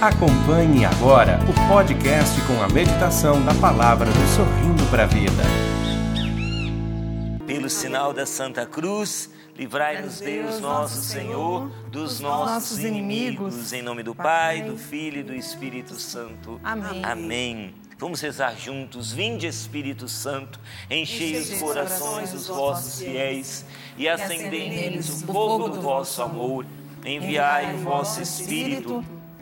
Acompanhe agora o podcast com a meditação da palavra do Sorrindo para a Vida. Pelo sinal da Santa Cruz, livrai-nos Deus, nosso Senhor, dos nossos inimigos. Em nome do Pai, do Filho e do Espírito Santo. Amém. Amém. Vamos rezar juntos. Vinde, Espírito Santo, enchei os corações dos vossos fiéis e acendei neles o fogo do vosso amor. Enviai o vosso Espírito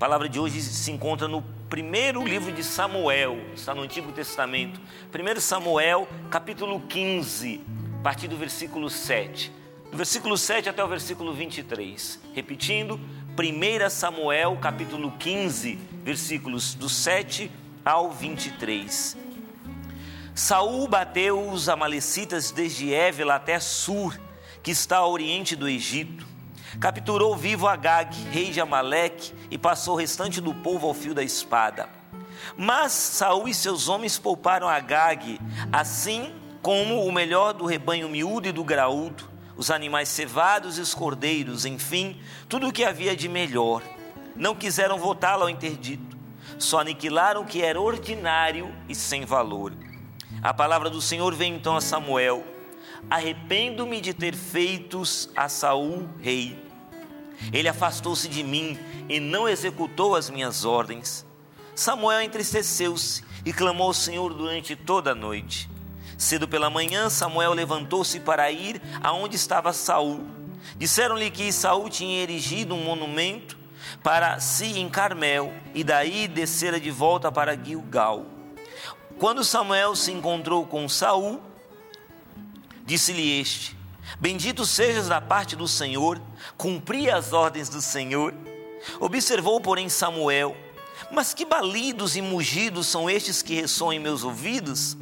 A palavra de hoje se encontra no primeiro livro de Samuel, está no Antigo Testamento. 1 Samuel, capítulo 15, a partir do versículo 7. Do versículo 7 até o versículo 23. Repetindo, 1 Samuel, capítulo 15, versículos do 7 ao 23. Saul bateu os amalecitas desde Évila até Sur, que está ao oriente do Egito. Capturou vivo Agag, rei de Amaleque, e passou o restante do povo ao fio da espada. Mas Saul e seus homens pouparam Agag, assim como o melhor do rebanho miúdo e do graúdo, os animais cevados e os cordeiros, enfim, tudo o que havia de melhor. Não quiseram voltá-lo ao interdito, só aniquilaram o que era ordinário e sem valor. A palavra do Senhor vem então a Samuel: Arrependo-me de ter feitos a Saul rei. Ele afastou-se de mim e não executou as minhas ordens. Samuel entristeceu-se e clamou ao Senhor durante toda a noite. Cedo pela manhã, Samuel levantou-se para ir aonde estava Saul. Disseram-lhe que Saul tinha erigido um monumento para si em Carmel e daí descera de volta para Gilgal. Quando Samuel se encontrou com Saul, disse-lhe este: Bendito sejas da parte do Senhor, cumpri as ordens do Senhor. Observou, porém, Samuel: Mas que balidos e mugidos são estes que ressoam em meus ouvidos?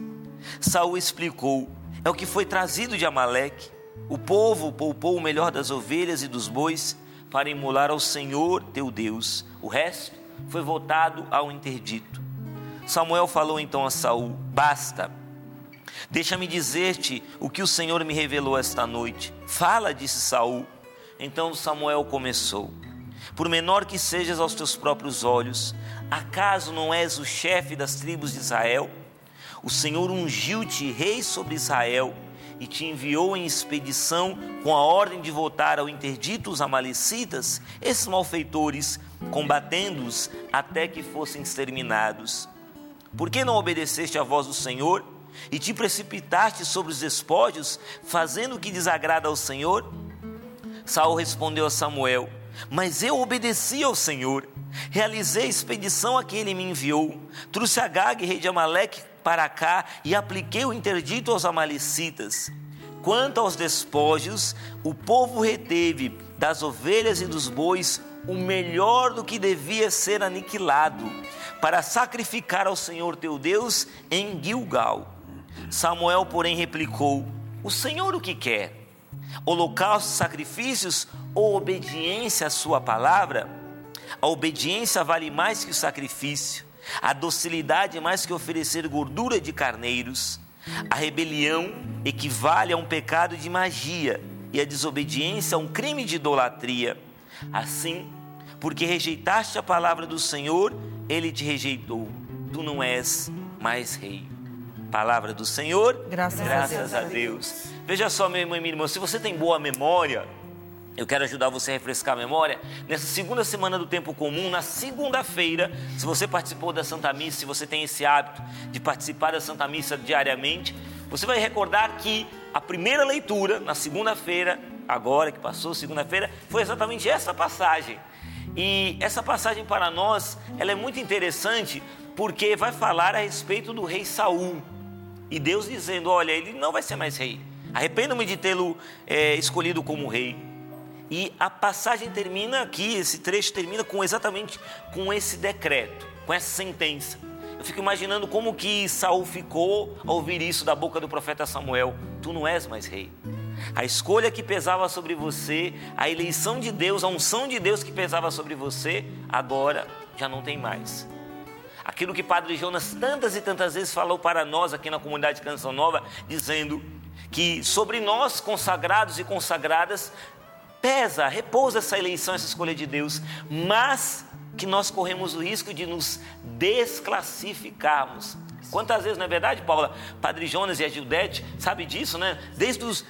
Saul explicou: É o que foi trazido de Amaleque. O povo poupou o melhor das ovelhas e dos bois para imular ao Senhor teu Deus. O resto foi voltado ao interdito. Samuel falou então a Saul: Basta. Deixa-me dizer-te o que o Senhor me revelou esta noite. Fala, disse Saul. Então Samuel começou: Por menor que sejas aos teus próprios olhos, acaso não és o chefe das tribos de Israel? O Senhor ungiu-te rei sobre Israel e te enviou em expedição com a ordem de voltar ao interdito os amalecitas, esses malfeitores, combatendo-os até que fossem exterminados. Por que não obedeceste à voz do Senhor e te precipitaste sobre os despojos, fazendo o que desagrada ao Senhor? Saul respondeu a Samuel: Mas eu obedeci ao Senhor, realizei a expedição a que ele me enviou, trouxe Agag, rei de Amaleque, para cá e apliquei o interdito aos amalecitas. Quanto aos despojos, o povo reteve das ovelhas e dos bois o melhor do que devia ser aniquilado, para sacrificar ao Senhor teu Deus em Gilgal. Samuel, porém, replicou: O Senhor o que quer? Holocaustos, sacrifícios ou obediência à Sua palavra? A obediência vale mais que o sacrifício, a docilidade mais que oferecer gordura de carneiros. A rebelião equivale a um pecado de magia e a desobediência a um crime de idolatria. Assim, porque rejeitaste a palavra do Senhor, ele te rejeitou. Tu não és mais rei. Palavra do Senhor, Graças a graças Deus. a Deus. Veja só, meu irmão e minha irmã, se você tem boa memória, eu quero ajudar você a refrescar a memória. Nessa segunda semana do tempo comum, na segunda-feira, se você participou da Santa Missa, se você tem esse hábito de participar da Santa Missa diariamente, você vai recordar que a primeira leitura, na segunda-feira, agora que passou, segunda-feira, foi exatamente essa passagem. E essa passagem para nós, ela é muito interessante porque vai falar a respeito do rei Saul. E Deus dizendo, olha, ele não vai ser mais rei. Arrependo-me de tê-lo é, escolhido como rei. E a passagem termina aqui, esse trecho termina com exatamente com esse decreto, com essa sentença. Eu fico imaginando como que Saul ficou ao ouvir isso da boca do profeta Samuel. Tu não és mais rei. A escolha que pesava sobre você, a eleição de Deus, a unção de Deus que pesava sobre você, agora já não tem mais. Aquilo que Padre Jonas tantas e tantas vezes falou para nós aqui na comunidade Canção Nova, dizendo que sobre nós, consagrados e consagradas, pesa, repousa essa eleição, essa escolha de Deus, mas que nós corremos o risco de nos desclassificarmos. Quantas vezes, não é verdade, Paula? Padre Jonas e a Gildete, sabe disso, né? Desde os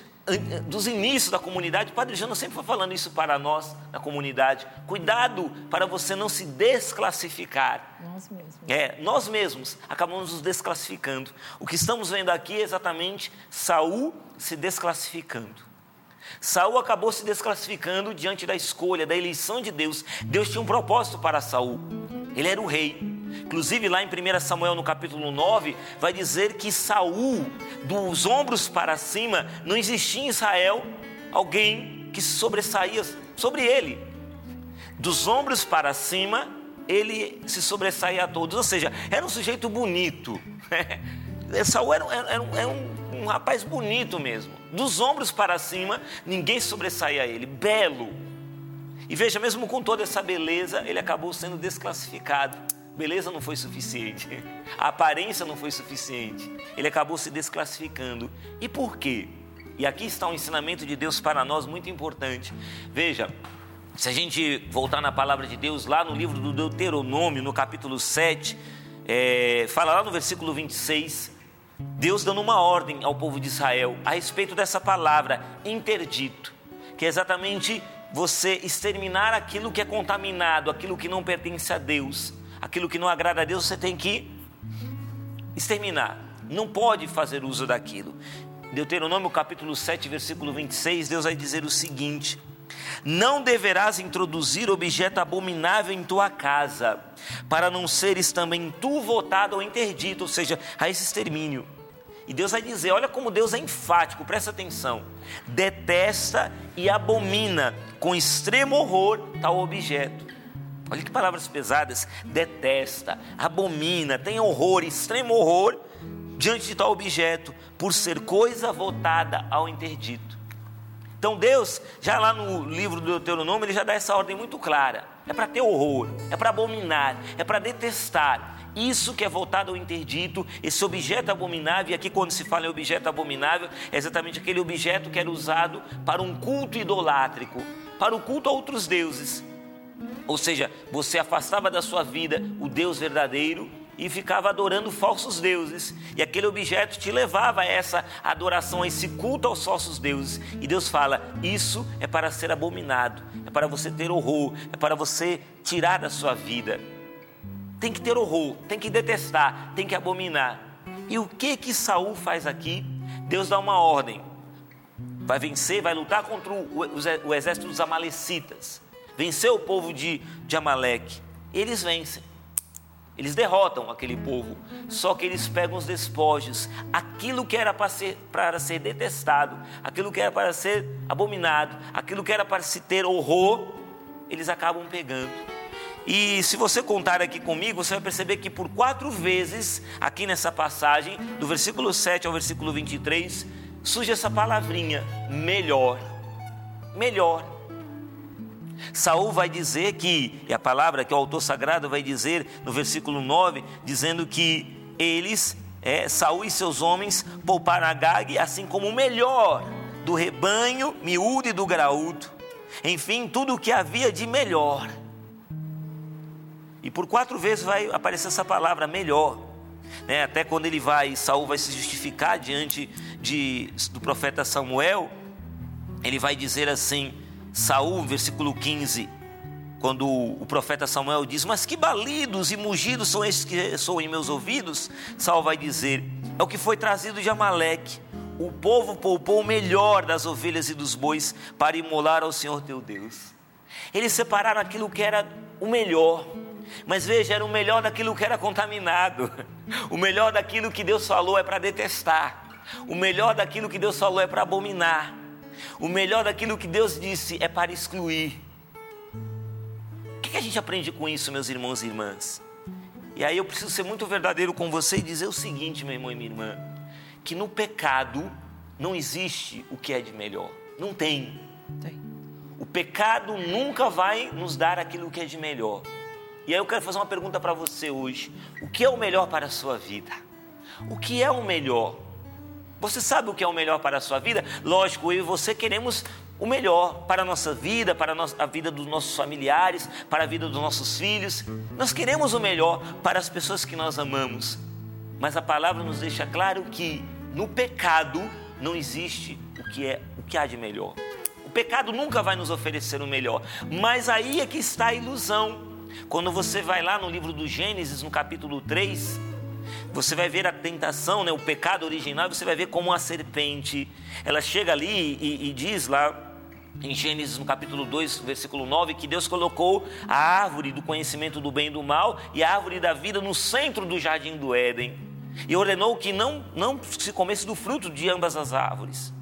dos inícios da comunidade, o Padre Jonas sempre foi falando isso para nós, na comunidade. Cuidado para você não se desclassificar. Nós mesmos. É, nós mesmos acabamos nos desclassificando. O que estamos vendo aqui é exatamente Saul se desclassificando. Saul acabou se desclassificando diante da escolha, da eleição de Deus. Deus tinha um propósito para Saul. Ele era o rei. Inclusive lá em 1 Samuel no capítulo 9, vai dizer que Saul, dos ombros para cima, não existia em Israel alguém que sobressaía sobre ele. Dos ombros para cima, ele se sobressaía a todos, ou seja, era um sujeito bonito. Saul era, era, era, um, era um, um rapaz bonito mesmo. Dos ombros para cima, ninguém sobressaía a ele, belo. E veja, mesmo com toda essa beleza, ele acabou sendo desclassificado. Beleza não foi suficiente, a aparência não foi suficiente. Ele acabou se desclassificando. E por quê? E aqui está um ensinamento de Deus para nós muito importante. Veja, se a gente voltar na palavra de Deus, lá no livro do Deuteronômio, no capítulo 7, é, fala lá no versículo 26, Deus dando uma ordem ao povo de Israel a respeito dessa palavra, interdito, que é exatamente você exterminar aquilo que é contaminado, aquilo que não pertence a Deus, aquilo que não agrada a Deus, você tem que exterminar. Não pode fazer uso daquilo. Deuteronômio capítulo 7, versículo 26, Deus vai dizer o seguinte: Não deverás introduzir objeto abominável em tua casa, para não seres também tu votado ou interdito, ou seja, a esse extermínio. E Deus vai dizer: olha como Deus é enfático, presta atenção. Detesta e abomina com extremo horror tal objeto. Olha que palavras pesadas. Detesta, abomina, tem horror, extremo horror diante de tal objeto, por ser coisa votada ao interdito. Então Deus, já lá no livro do Deuteronômio, ele já dá essa ordem muito clara. É para ter horror, é para abominar, é para detestar. Isso que é voltado ao interdito, esse objeto abominável, e aqui quando se fala em objeto abominável, é exatamente aquele objeto que era usado para um culto idolátrico, para o culto a outros deuses. Ou seja, você afastava da sua vida o Deus verdadeiro e ficava adorando falsos deuses. E aquele objeto te levava a essa adoração, a esse culto aos falsos deuses. E Deus fala: Isso é para ser abominado, é para você ter horror, é para você tirar da sua vida tem que ter horror, tem que detestar, tem que abominar. E o que que Saul faz aqui? Deus dá uma ordem. Vai vencer, vai lutar contra o, exército dos amalecitas. Vencer o povo de, de Amaleque. Eles vencem. Eles derrotam aquele povo. Só que eles pegam os despojos. Aquilo que era para ser, para ser detestado, aquilo que era para ser abominado, aquilo que era para se ter horror, eles acabam pegando e se você contar aqui comigo, você vai perceber que por quatro vezes, aqui nessa passagem, do versículo 7 ao versículo 23, surge essa palavrinha: melhor. Melhor. Saul vai dizer que, e a palavra que o autor sagrado vai dizer no versículo 9, dizendo que eles, é, Saul e seus homens, pouparam Agag, assim como o melhor do rebanho miúdo e do graúdo. Enfim, tudo o que havia de melhor. E por quatro vezes vai aparecer essa palavra melhor. Né? Até quando ele vai, Saul vai se justificar diante de, do profeta Samuel, ele vai dizer assim, Saul, versículo 15, quando o profeta Samuel diz: Mas que balidos e mugidos são estes que soam em meus ouvidos? Saul vai dizer: É o que foi trazido de Amaleque. O povo poupou o melhor das ovelhas e dos bois para imolar ao Senhor teu Deus. Eles separaram aquilo que era o melhor, mas veja, era o melhor daquilo que era contaminado. O melhor daquilo que Deus falou é para detestar. O melhor daquilo que Deus falou é para abominar. O melhor daquilo que Deus disse é para excluir. O que a gente aprende com isso, meus irmãos e irmãs? E aí eu preciso ser muito verdadeiro com você e dizer o seguinte, meu irmão e minha irmã, que no pecado não existe o que é de melhor. Não tem. Tem. O pecado nunca vai nos dar aquilo que é de melhor. E aí eu quero fazer uma pergunta para você hoje. O que é o melhor para a sua vida? O que é o melhor? Você sabe o que é o melhor para a sua vida? Lógico, eu e você queremos o melhor para a nossa vida, para a vida dos nossos familiares, para a vida dos nossos filhos. Nós queremos o melhor para as pessoas que nós amamos. Mas a palavra nos deixa claro que no pecado não existe o que é o que há de melhor. O pecado nunca vai nos oferecer o melhor, mas aí é que está a ilusão. Quando você vai lá no livro do Gênesis, no capítulo 3, você vai ver a tentação, né, o pecado original, você vai ver como a serpente, ela chega ali e, e diz lá em Gênesis no capítulo 2, versículo 9, que Deus colocou a árvore do conhecimento do bem e do mal e a árvore da vida no centro do jardim do Éden. E ordenou que não, não se comesse do fruto de ambas as árvores.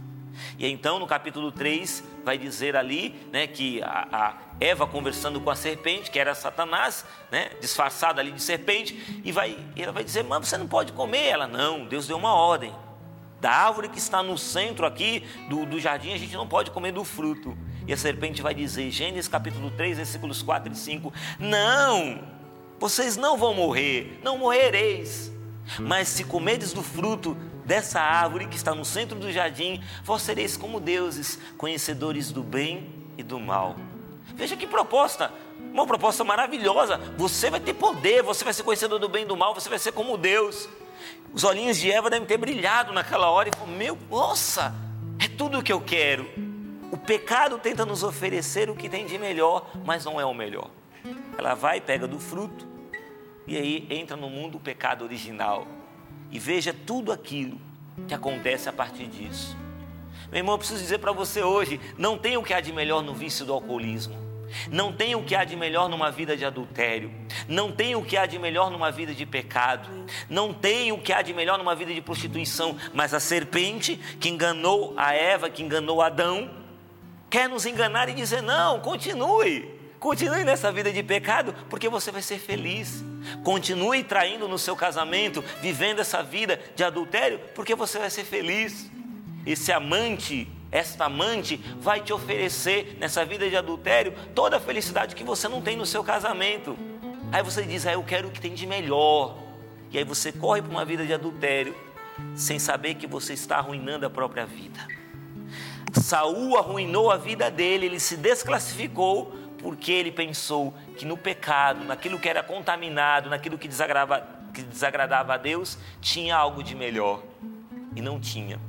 E então, no capítulo 3, vai dizer ali né, que a, a Eva conversando com a serpente, que era Satanás, né, disfarçada ali de serpente, e vai, ela vai dizer: Mas você não pode comer. Ela, não, Deus deu uma ordem. Da árvore que está no centro aqui do, do jardim, a gente não pode comer do fruto. E a serpente vai dizer, Gênesis capítulo 3, versículos 4 e 5: Não, vocês não vão morrer, não morrereis. Mas se comerdes do fruto dessa árvore que está no centro do jardim, vós sereis como deuses, conhecedores do bem e do mal. Veja que proposta, uma proposta maravilhosa. Você vai ter poder, você vai ser conhecedor do bem e do mal, você vai ser como Deus. Os olhinhos de Eva devem ter brilhado naquela hora e falou: Meu, nossa, é tudo o que eu quero. O pecado tenta nos oferecer o que tem de melhor, mas não é o melhor. Ela vai, pega do fruto, e aí entra no mundo o pecado original. E veja tudo aquilo que acontece a partir disso. Meu irmão, eu preciso dizer para você hoje: não tem o que há de melhor no vício do alcoolismo. Não tem o que há de melhor numa vida de adultério. Não tem o que há de melhor numa vida de pecado. Não tem o que há de melhor numa vida de prostituição. Mas a serpente que enganou a Eva, que enganou Adão, quer nos enganar e dizer: não, continue. Continue nessa vida de pecado, porque você vai ser feliz. Continue traindo no seu casamento, vivendo essa vida de adultério, porque você vai ser feliz. Esse amante esta amante vai te oferecer nessa vida de adultério toda a felicidade que você não tem no seu casamento. Aí você diz, ah, eu quero o que tem de melhor. E aí você corre para uma vida de adultério sem saber que você está arruinando a própria vida. Saul arruinou a vida dele, ele se desclassificou porque ele pensou que no pecado, naquilo que era contaminado, naquilo que desagradava, que desagradava a Deus, tinha algo de melhor. E não tinha.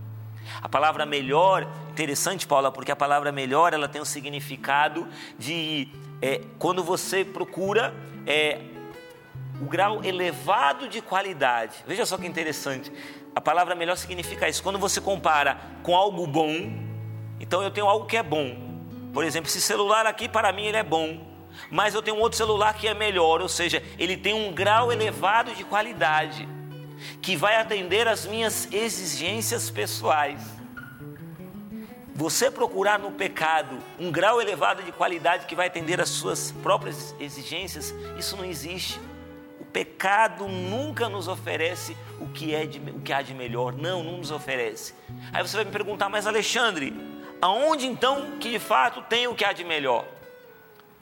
A palavra melhor, interessante, Paula, porque a palavra melhor ela tem um significado de é, quando você procura é, o grau elevado de qualidade. Veja só que interessante. A palavra melhor significa isso. Quando você compara com algo bom, então eu tenho algo que é bom. Por exemplo, esse celular aqui para mim ele é bom, mas eu tenho um outro celular que é melhor, ou seja, ele tem um grau elevado de qualidade que vai atender às minhas exigências pessoais. Você procurar no pecado um grau elevado de qualidade que vai atender às suas próprias exigências, isso não existe. O pecado nunca nos oferece o que, é de, o que há de melhor. Não, não nos oferece. Aí você vai me perguntar, mas Alexandre, aonde então que de fato tem o que há de melhor?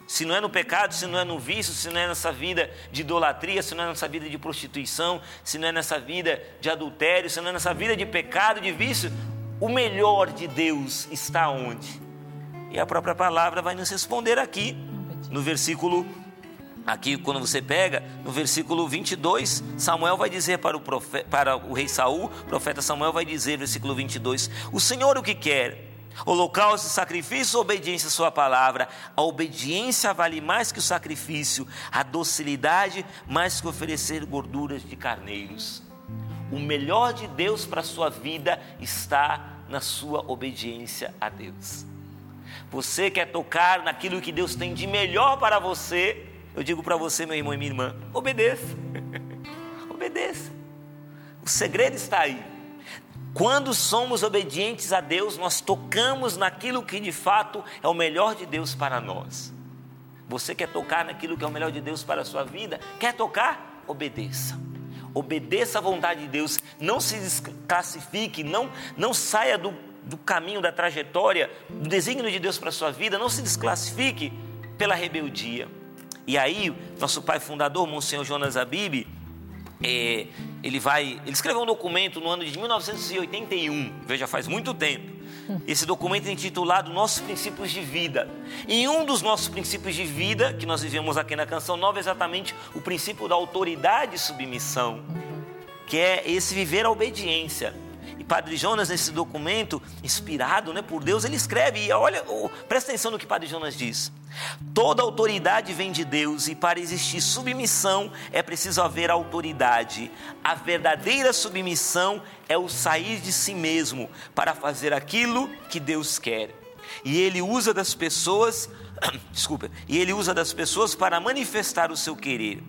Se não é no pecado, se não é no vício, se não é nessa vida de idolatria, se não é nessa vida de prostituição, se não é nessa vida de adultério, se não é nessa vida de pecado, de vício, o melhor de Deus está onde? E a própria palavra vai nos responder aqui, no versículo, aqui quando você pega, no versículo 22, Samuel vai dizer para o, profeta, para o rei Saul, o profeta Samuel vai dizer, versículo 22, o Senhor o que quer? Holocausto, sacrifício, obediência à sua palavra. A obediência vale mais que o sacrifício, a docilidade mais que oferecer gorduras de carneiros. O melhor de Deus para a sua vida está na sua obediência a Deus. Você quer tocar naquilo que Deus tem de melhor para você? Eu digo para você, meu irmão e minha irmã, obedeça. obedeça. O segredo está aí. Quando somos obedientes a Deus, nós tocamos naquilo que de fato é o melhor de Deus para nós. Você quer tocar naquilo que é o melhor de Deus para a sua vida? Quer tocar? obedeça. Obedeça à vontade de Deus, não se desclassifique, não, não saia do, do caminho, da trajetória, do desígnio de Deus para a sua vida, não se desclassifique pela rebeldia. E aí, nosso pai fundador, Monsenhor Jonas Abib, é, ele vai, ele escreveu um documento no ano de 1981, veja, faz muito tempo. Esse documento é intitulado Nossos Princípios de Vida. E um dos nossos princípios de vida, que nós vivemos aqui na Canção Nova, é exatamente o princípio da autoridade e submissão, que é esse viver a obediência. E Padre Jonas, nesse documento, inspirado né, por Deus, ele escreve, e olha, oh, presta atenção no que Padre Jonas diz. Toda autoridade vem de Deus e para existir submissão é preciso haver autoridade. A verdadeira submissão é o sair de si mesmo para fazer aquilo que Deus quer. E ele usa das pessoas, desculpa, e ele usa das pessoas para manifestar o seu querer.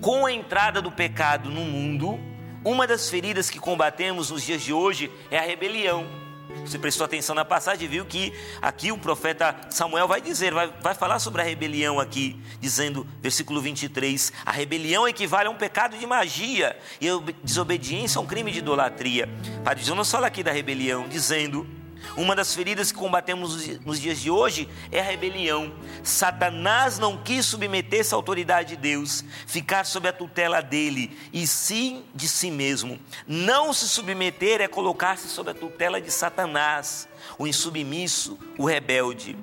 Com a entrada do pecado no mundo, uma das feridas que combatemos nos dias de hoje é a rebelião. Você prestou atenção na passagem e viu que aqui o profeta Samuel vai dizer, vai, vai falar sobre a rebelião aqui, dizendo, versículo 23, a rebelião equivale a um pecado de magia e a desobediência a um crime de idolatria. Padre Jonas fala aqui da rebelião, dizendo uma das feridas que combatemos nos dias de hoje é a rebelião. Satanás não quis submeter-se à autoridade de Deus, ficar sob a tutela dele, e sim de si mesmo. Não se submeter é colocar-se sob a tutela de Satanás, o insubmisso, o rebelde.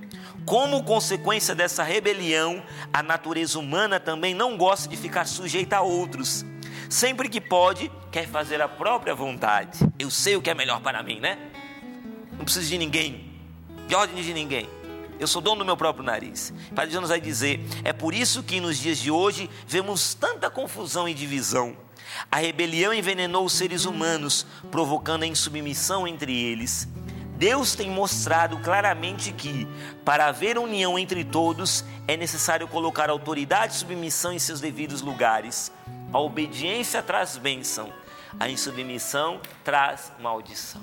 Como consequência dessa rebelião, a natureza humana também não gosta de ficar sujeita a outros. Sempre que pode, quer fazer a própria vontade. Eu sei o que é melhor para mim, né? Não preciso de ninguém, de ordem de ninguém. Eu sou dono do meu próprio nariz. Padre Jonas vai dizer: é por isso que nos dias de hoje vemos tanta confusão e divisão. A rebelião envenenou os seres humanos, provocando a insubmissão entre eles. Deus tem mostrado claramente que, para haver união entre todos, é necessário colocar autoridade e submissão em seus devidos lugares. A obediência traz bênção, a insubmissão traz maldição.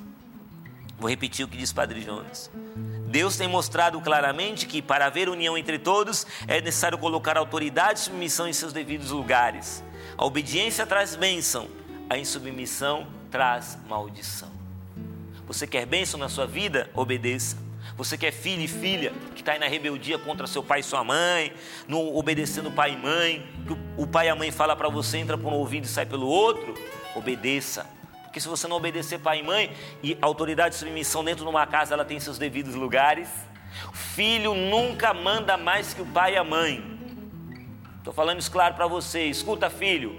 Vou repetir o que diz Padre Jonas. Deus tem mostrado claramente que para haver união entre todos é necessário colocar autoridade e submissão em seus devidos lugares. A obediência traz bênção, a insubmissão traz maldição. Você quer bênção na sua vida? Obedeça. Você quer filho e filha que está aí na rebeldia contra seu pai e sua mãe, não obedecendo pai e mãe, que o pai e a mãe fala para você, entra por um ouvido e sai pelo outro? Obedeça. Porque se você não obedecer pai e mãe, e autoridade e submissão dentro de uma casa, ela tem seus devidos lugares. Filho nunca manda mais que o pai e a mãe. Estou falando isso claro para você. Escuta, filho,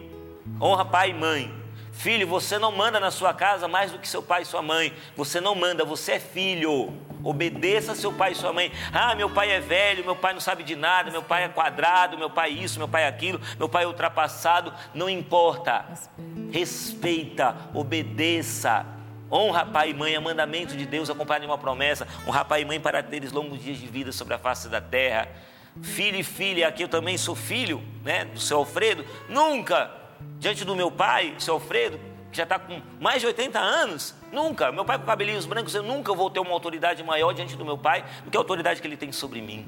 honra pai e mãe. Filho, você não manda na sua casa mais do que seu pai e sua mãe. Você não manda, você é filho. Obedeça seu pai e sua mãe. Ah, meu pai é velho, meu pai não sabe de nada, meu pai é quadrado, meu pai isso, meu pai é aquilo, meu pai é ultrapassado. Não importa. Respeita, obedeça. Honra pai e mãe, é mandamento de Deus, acompanha uma promessa. Honra pai e mãe para teres longos dias de vida sobre a face da terra. Filho e filha, aqui eu também sou filho, né, do seu Alfredo. Nunca, diante do meu pai, seu Alfredo, que já está com mais de 80 anos, nunca, meu pai com cabelinhos brancos, eu nunca vou ter uma autoridade maior diante do meu pai do que a autoridade que ele tem sobre mim.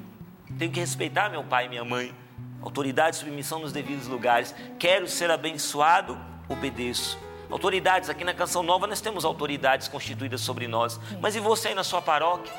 Tenho que respeitar meu pai e minha mãe. Autoridade e submissão nos devidos lugares. Quero ser abençoado, obedeço. Autoridades, aqui na Canção Nova nós temos autoridades constituídas sobre nós. Mas e você aí na sua paróquia?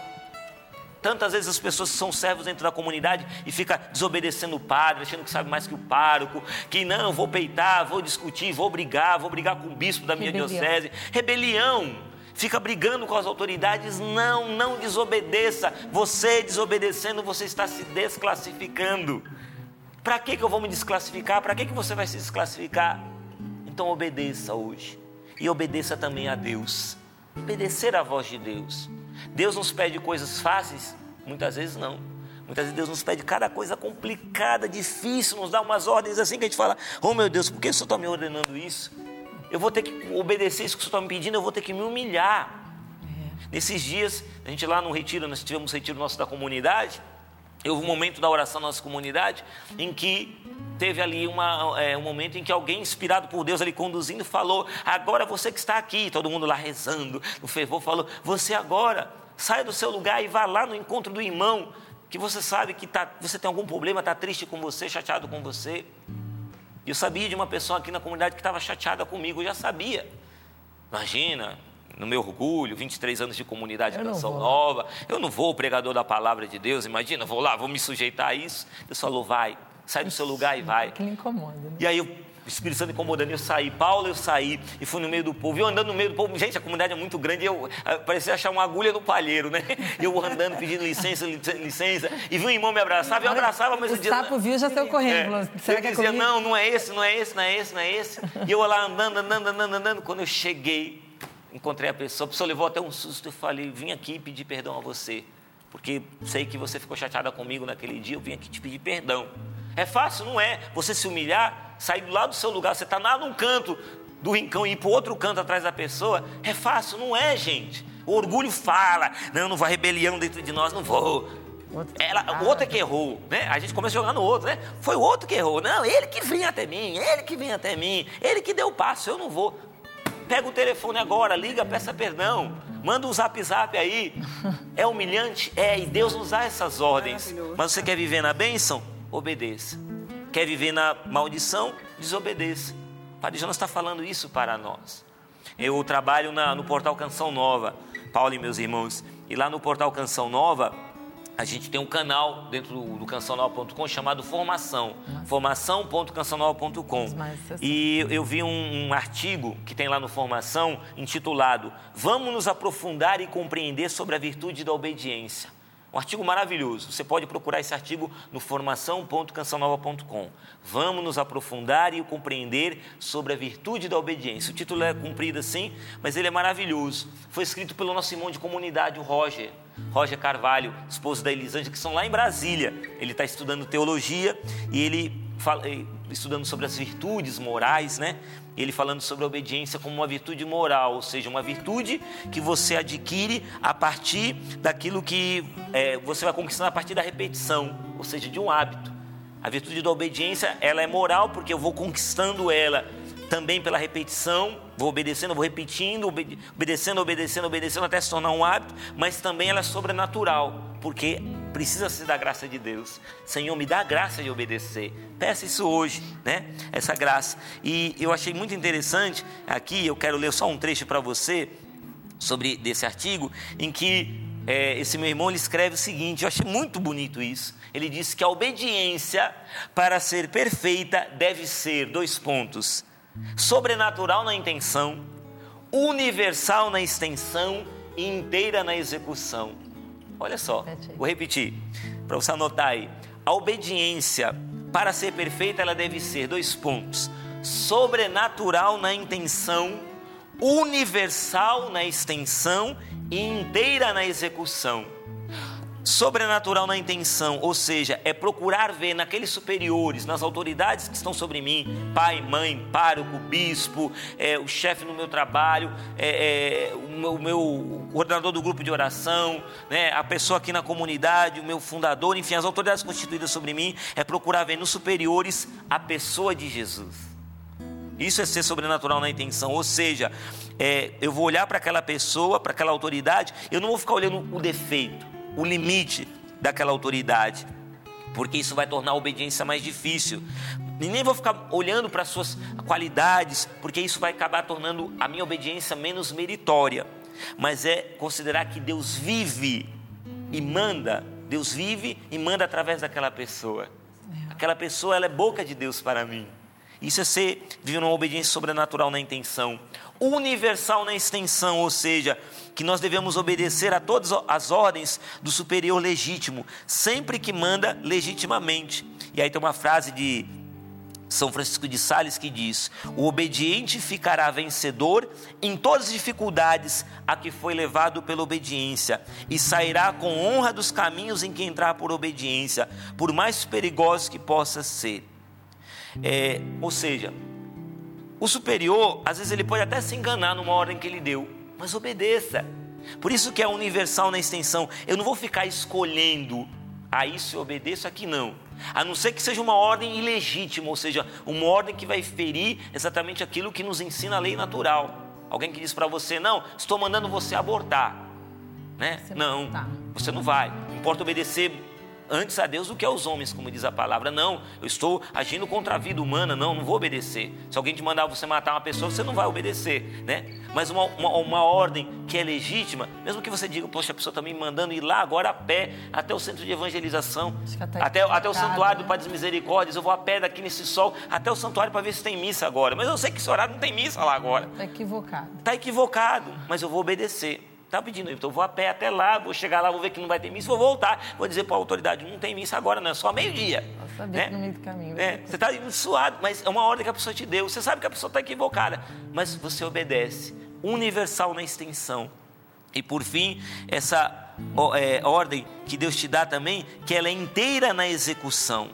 Tantas vezes as pessoas são servos dentro da comunidade e fica desobedecendo o padre, achando que sabe mais que o pároco, que não, vou peitar, vou discutir, vou brigar, vou brigar com o bispo da minha Rebelião. diocese. Rebelião. Fica brigando com as autoridades. Não, não desobedeça. Você desobedecendo, você está se desclassificando. Para que, que eu vou me desclassificar? Para que, que você vai se desclassificar? Então obedeça hoje. E obedeça também a Deus. Obedecer à voz de Deus. Deus nos pede coisas fáceis? Muitas vezes não. Muitas vezes Deus nos pede cada coisa complicada, difícil, nos dá umas ordens assim que a gente fala: Oh meu Deus, por que o Senhor está me ordenando isso? Eu vou ter que obedecer isso que o Senhor está me pedindo, eu vou ter que me humilhar. É. Nesses dias, a gente lá no retiro, nós tivemos um retiro nosso da comunidade, houve um momento da oração na nossa comunidade em que teve ali uma, é, um momento em que alguém inspirado por Deus ali conduzindo falou: agora você que está aqui, todo mundo lá rezando, no fervor falou: você agora saia do seu lugar e vá lá no encontro do irmão que você sabe que tá, você tem algum problema, está triste com você, chateado com você. E eu sabia de uma pessoa aqui na comunidade que estava chateada comigo, eu já sabia. Imagina, no meu orgulho, 23 anos de comunidade eu Canção Nova, eu não vou pregador da palavra de Deus, imagina, vou lá, vou me sujeitar a isso. Deus falou, vai, sai do seu lugar e vai. Que me incomoda. Né? E aí o Espírito Santo incomodando, eu saí, Paulo eu saí e fui no meio do povo, e eu andando no meio do povo, gente, a comunidade é muito grande, eu parecia achar uma agulha no palheiro, né? Eu andando, pedindo licença, licença, e vi um irmão me abraçava, e eu abraçava, mas o eu dizia... O sapo viu já saiu correndo, é, Será que é dizia, comigo? não, não é esse, não é esse, não é esse, não é esse, e eu lá andando, andando, andando, andando, quando eu cheguei, encontrei a pessoa, a pessoa levou até um susto, eu falei, vim aqui pedir perdão a você, porque sei que você ficou chateada comigo naquele dia, eu vim aqui te pedir perdão. É fácil, não é? Você se humilhar, sair lá do seu lugar, você está lá num canto do rincão e ir para o outro canto atrás da pessoa, é fácil, não é, gente? O orgulho fala, não, não vai rebelião dentro de nós, não vou. Ela, o outro é que errou, né? A gente começa a jogar no outro, né? Foi o outro que errou. Não, ele que vinha até mim, ele que vem até mim, ele que deu o passo, eu não vou. Pega o telefone agora, liga, peça perdão, manda um zap zap aí. É humilhante? É, e Deus nos dá essas ordens. Mas você quer viver na bênção? Obedeça. Quer viver na maldição? Desobedeça. O Padre Jonas está falando isso para nós. Eu trabalho na, no portal Canção Nova, Paulo e meus irmãos, e lá no portal Canção Nova, a gente tem um canal dentro do, do cançãonova.com chamado Formação, formação.cançãonova.com. E eu vi um, um, artigo que tem lá no Formação intitulado Vamos nos aprofundar e compreender sobre a virtude da obediência. Um artigo maravilhoso. Você pode procurar esse artigo no formação.cançãonova.com. Vamos nos aprofundar e compreender sobre a virtude da obediência. O título é cumprido assim, mas ele é maravilhoso. Foi escrito pelo nosso irmão de comunidade, o Roger. Roger Carvalho, esposo da Elisângela, que são lá em Brasília. Ele está estudando teologia e ele fala, estudando sobre as virtudes morais, né? Ele falando sobre a obediência como uma virtude moral, ou seja, uma virtude que você adquire a partir daquilo que é, você vai conquistando a partir da repetição, ou seja, de um hábito. A virtude da obediência, ela é moral porque eu vou conquistando ela também pela repetição, vou obedecendo, vou repetindo, obedecendo, obedecendo, obedecendo até se tornar um hábito, mas também ela é sobrenatural, porque precisa ser da graça de Deus. Senhor, me dá a graça de obedecer. Peça isso hoje, né? Essa graça. E eu achei muito interessante aqui, eu quero ler só um trecho para você sobre desse artigo, em que é, esse meu irmão ele escreve o seguinte, eu achei muito bonito isso. Ele diz que a obediência, para ser perfeita, deve ser, dois pontos, sobrenatural na intenção, universal na extensão e inteira na execução. Olha só, vou repetir, para você anotar aí. A obediência, para ser perfeita, ela deve ser dois pontos: sobrenatural na intenção, universal na extensão e inteira na execução sobrenatural na intenção, ou seja, é procurar ver naqueles superiores, nas autoridades que estão sobre mim, pai, mãe, pároco, bispo, é, o chefe no meu trabalho, é, é, o, meu, o meu coordenador do grupo de oração, né, a pessoa aqui na comunidade, o meu fundador, enfim, as autoridades constituídas sobre mim, é procurar ver nos superiores a pessoa de Jesus. Isso é ser sobrenatural na intenção, ou seja, é, eu vou olhar para aquela pessoa, para aquela autoridade, eu não vou ficar olhando o defeito o limite daquela autoridade, porque isso vai tornar a obediência mais difícil. E nem vou ficar olhando para as suas qualidades, porque isso vai acabar tornando a minha obediência menos meritória. Mas é considerar que Deus vive e manda, Deus vive e manda através daquela pessoa. Aquela pessoa ela é boca de Deus para mim. Isso é ser viver uma obediência sobrenatural na intenção, universal na extensão, ou seja, que nós devemos obedecer a todas as ordens do superior legítimo, sempre que manda legitimamente. E aí tem uma frase de São Francisco de Sales que diz: O obediente ficará vencedor em todas as dificuldades a que foi levado pela obediência, e sairá com honra dos caminhos em que entrar por obediência, por mais perigosos que possa ser. É, ou seja, o superior, às vezes ele pode até se enganar numa ordem que ele deu, mas obedeça. Por isso que é universal na extensão. Eu não vou ficar escolhendo a isso eu obedeço, aqui não. A não ser que seja uma ordem ilegítima, ou seja, uma ordem que vai ferir exatamente aquilo que nos ensina a lei natural. Alguém que diz para você, não, estou mandando você abortar. Né? Não, você não vai. Importa obedecer antes a Deus do que aos homens, como diz a palavra. Não, eu estou agindo contra a vida humana, não, não vou obedecer. Se alguém te mandar você matar uma pessoa, você não vai obedecer, né? Mas uma, uma, uma ordem que é legítima, mesmo que você diga, poxa, a pessoa está me mandando ir lá agora a pé até o centro de evangelização, até, até o santuário né? do Pai das Misericórdias, eu vou a pé daqui nesse sol até o santuário para ver se tem missa agora. Mas eu sei que esse horário não tem missa lá agora. Está equivocado. Está equivocado, mas eu vou obedecer. Está pedindo, então eu vou a pé até lá, vou chegar lá, vou ver que não vai ter missa, vou voltar, vou dizer para a autoridade, não tem missa agora, não, é só meio-dia. saber né? no meio do caminho. É, você está suado, mas é uma ordem que a pessoa te deu. Você sabe que a pessoa está equivocada, mas você obedece. Universal na extensão. E por fim, essa é, ordem que Deus te dá também, que ela é inteira na execução.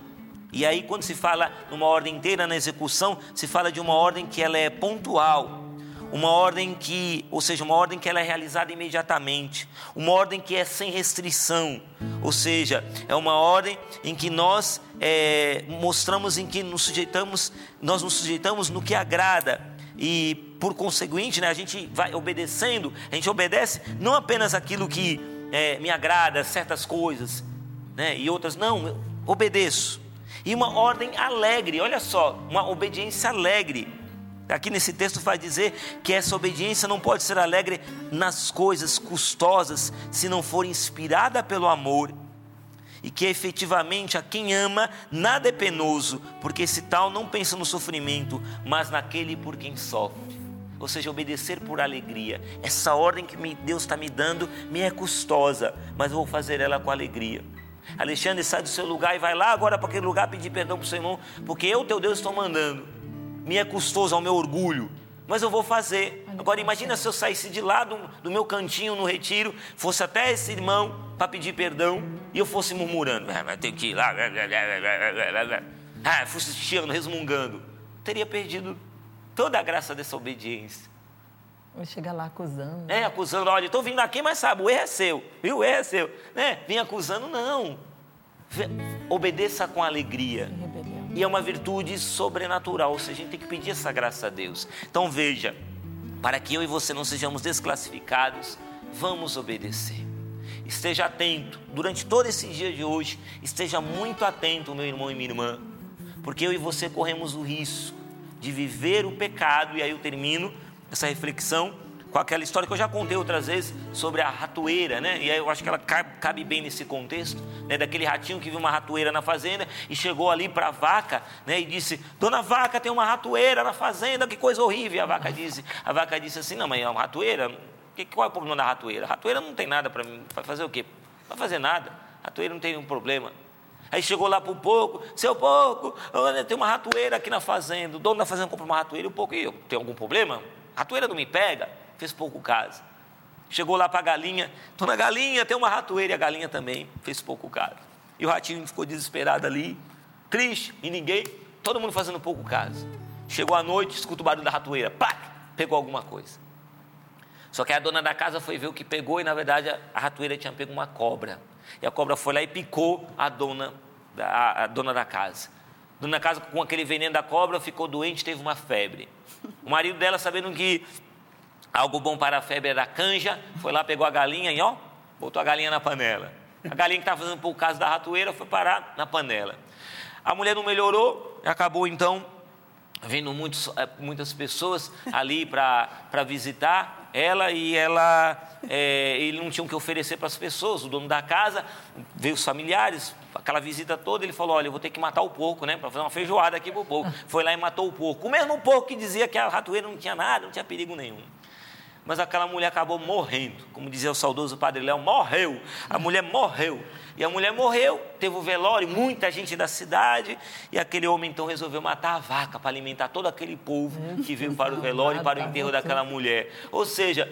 E aí, quando se fala numa ordem inteira na execução, se fala de uma ordem que ela é pontual uma ordem que, ou seja, uma ordem que ela é realizada imediatamente, uma ordem que é sem restrição, ou seja, é uma ordem em que nós é, mostramos em que nos sujeitamos, nós nos sujeitamos no que agrada e por conseguinte, né, a gente vai obedecendo, a gente obedece não apenas aquilo que é, me agrada, certas coisas, né, e outras não, eu obedeço. E uma ordem alegre, olha só, uma obediência alegre. Aqui nesse texto vai dizer que essa obediência não pode ser alegre nas coisas custosas se não for inspirada pelo amor. E que efetivamente a quem ama nada é penoso, porque esse tal não pensa no sofrimento, mas naquele por quem sofre. Ou seja, obedecer por alegria. Essa ordem que Deus está me dando me é custosa, mas eu vou fazer ela com alegria. Alexandre sai do seu lugar e vai lá agora para aquele lugar pedir perdão para o seu irmão, porque eu, teu Deus, estou mandando me é custoso ao meu orgulho, mas eu vou fazer. Agora imagina se eu saísse de lá do, do meu cantinho no retiro, fosse até esse irmão para pedir perdão e eu fosse murmurando, ah, vai ter que ir lá, ah, fosse chiando, resmungando, teria perdido toda a graça dessa obediência. Vou chegar lá acusando. É, acusando, olha, estou vindo aqui, mas sabe, o erro é seu, viu? O erro é seu. Né? Vim acusando, não. Obedeça com alegria. E é uma virtude sobrenatural, ou seja, a gente tem que pedir essa graça a Deus. Então veja, para que eu e você não sejamos desclassificados, vamos obedecer. Esteja atento, durante todo esse dia de hoje, esteja muito atento, meu irmão e minha irmã, porque eu e você corremos o risco de viver o pecado, e aí eu termino essa reflexão com aquela história que eu já contei outras vezes sobre a ratoeira, né? E aí eu acho que ela cabe bem nesse contexto, né? Daquele ratinho que viu uma ratoeira na fazenda e chegou ali para a vaca, né? E disse: Dona Vaca, tem uma ratoeira na fazenda, que coisa horrível. E a vaca disse: A vaca disse assim: Não, mas é uma ratoeira. Qual é o problema da ratoeira? A ratoeira não tem nada para mim. Fazer o quê? Vai fazer nada. A ratoeira não tem nenhum problema. Aí chegou lá para o porco, seu porco, tem uma ratoeira aqui na fazenda. O dono da fazenda compra uma ratoeira e o porco, tem algum problema? A ratoeira não me pega? Fez pouco caso. Chegou lá para a galinha, dona galinha, tem uma ratoeira, e a galinha também fez pouco caso. E o ratinho ficou desesperado ali, triste, e ninguém, todo mundo fazendo pouco caso. Chegou a noite, escuta o barulho da ratoeira, pá, pegou alguma coisa. Só que a dona da casa foi ver o que pegou e na verdade a ratoeira tinha pego uma cobra. E a cobra foi lá e picou a dona, a, a dona da casa. Dona da casa, com aquele veneno da cobra, ficou doente, teve uma febre. O marido dela, sabendo que Algo bom para a febre era canja, foi lá, pegou a galinha e ó, botou a galinha na panela. A galinha que estava fazendo por causa da ratoeira foi parar na panela. A mulher não melhorou, acabou então vindo muitos, eh, muitas pessoas ali para visitar ela e ela é, ele não tinha o que oferecer para as pessoas. O dono da casa veio os familiares, aquela visita toda, ele falou: Olha, eu vou ter que matar o porco, né? Para fazer uma feijoada aqui para o porco. Foi lá e matou o porco. O mesmo porco que dizia que a ratoeira não tinha nada, não tinha perigo nenhum mas aquela mulher acabou morrendo. Como dizia o saudoso Padre Léo, morreu. A mulher morreu. E a mulher morreu, teve o velório, muita gente da cidade, e aquele homem então resolveu matar a vaca para alimentar todo aquele povo que veio para o velório e para o enterro daquela mulher. Ou seja,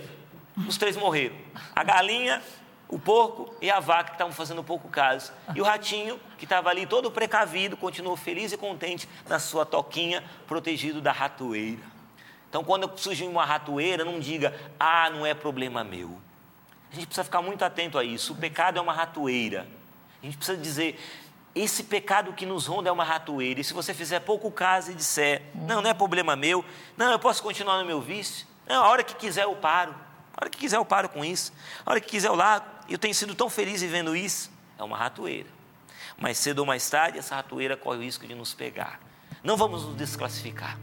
os três morreram. A galinha, o porco e a vaca que estavam fazendo pouco caso. E o ratinho, que estava ali todo precavido, continuou feliz e contente na sua toquinha, protegido da ratoeira. Então, quando surgir uma ratoeira, não diga, ah, não é problema meu. A gente precisa ficar muito atento a isso. O pecado é uma ratoeira. A gente precisa dizer, esse pecado que nos ronda é uma ratoeira. E se você fizer pouco caso e disser, não, não é problema meu, não, eu posso continuar no meu vício, não, a hora que quiser eu paro, a hora que quiser eu paro com isso, a hora que quiser eu largo, eu tenho sido tão feliz vivendo isso, é uma ratoeira. mais cedo ou mais tarde, essa ratoeira corre o risco de nos pegar. Não vamos nos desclassificar.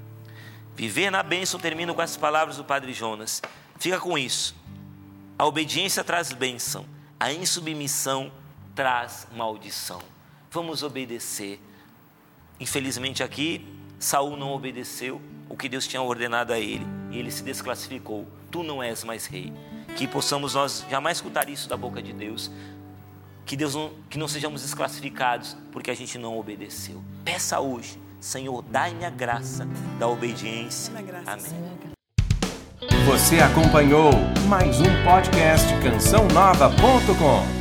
Viver na bênção, termino com essas palavras do Padre Jonas. Fica com isso. A obediência traz bênção, a insubmissão traz maldição. Vamos obedecer. Infelizmente aqui, Saul não obedeceu o que Deus tinha ordenado a ele e ele se desclassificou. Tu não és mais rei. Que possamos nós jamais escutar isso da boca de Deus, que Deus não, que não sejamos desclassificados porque a gente não obedeceu. Peça hoje, Senhor, dai-me a graça da obediência. Amém. Você acompanhou mais um podcast cançãonova.com.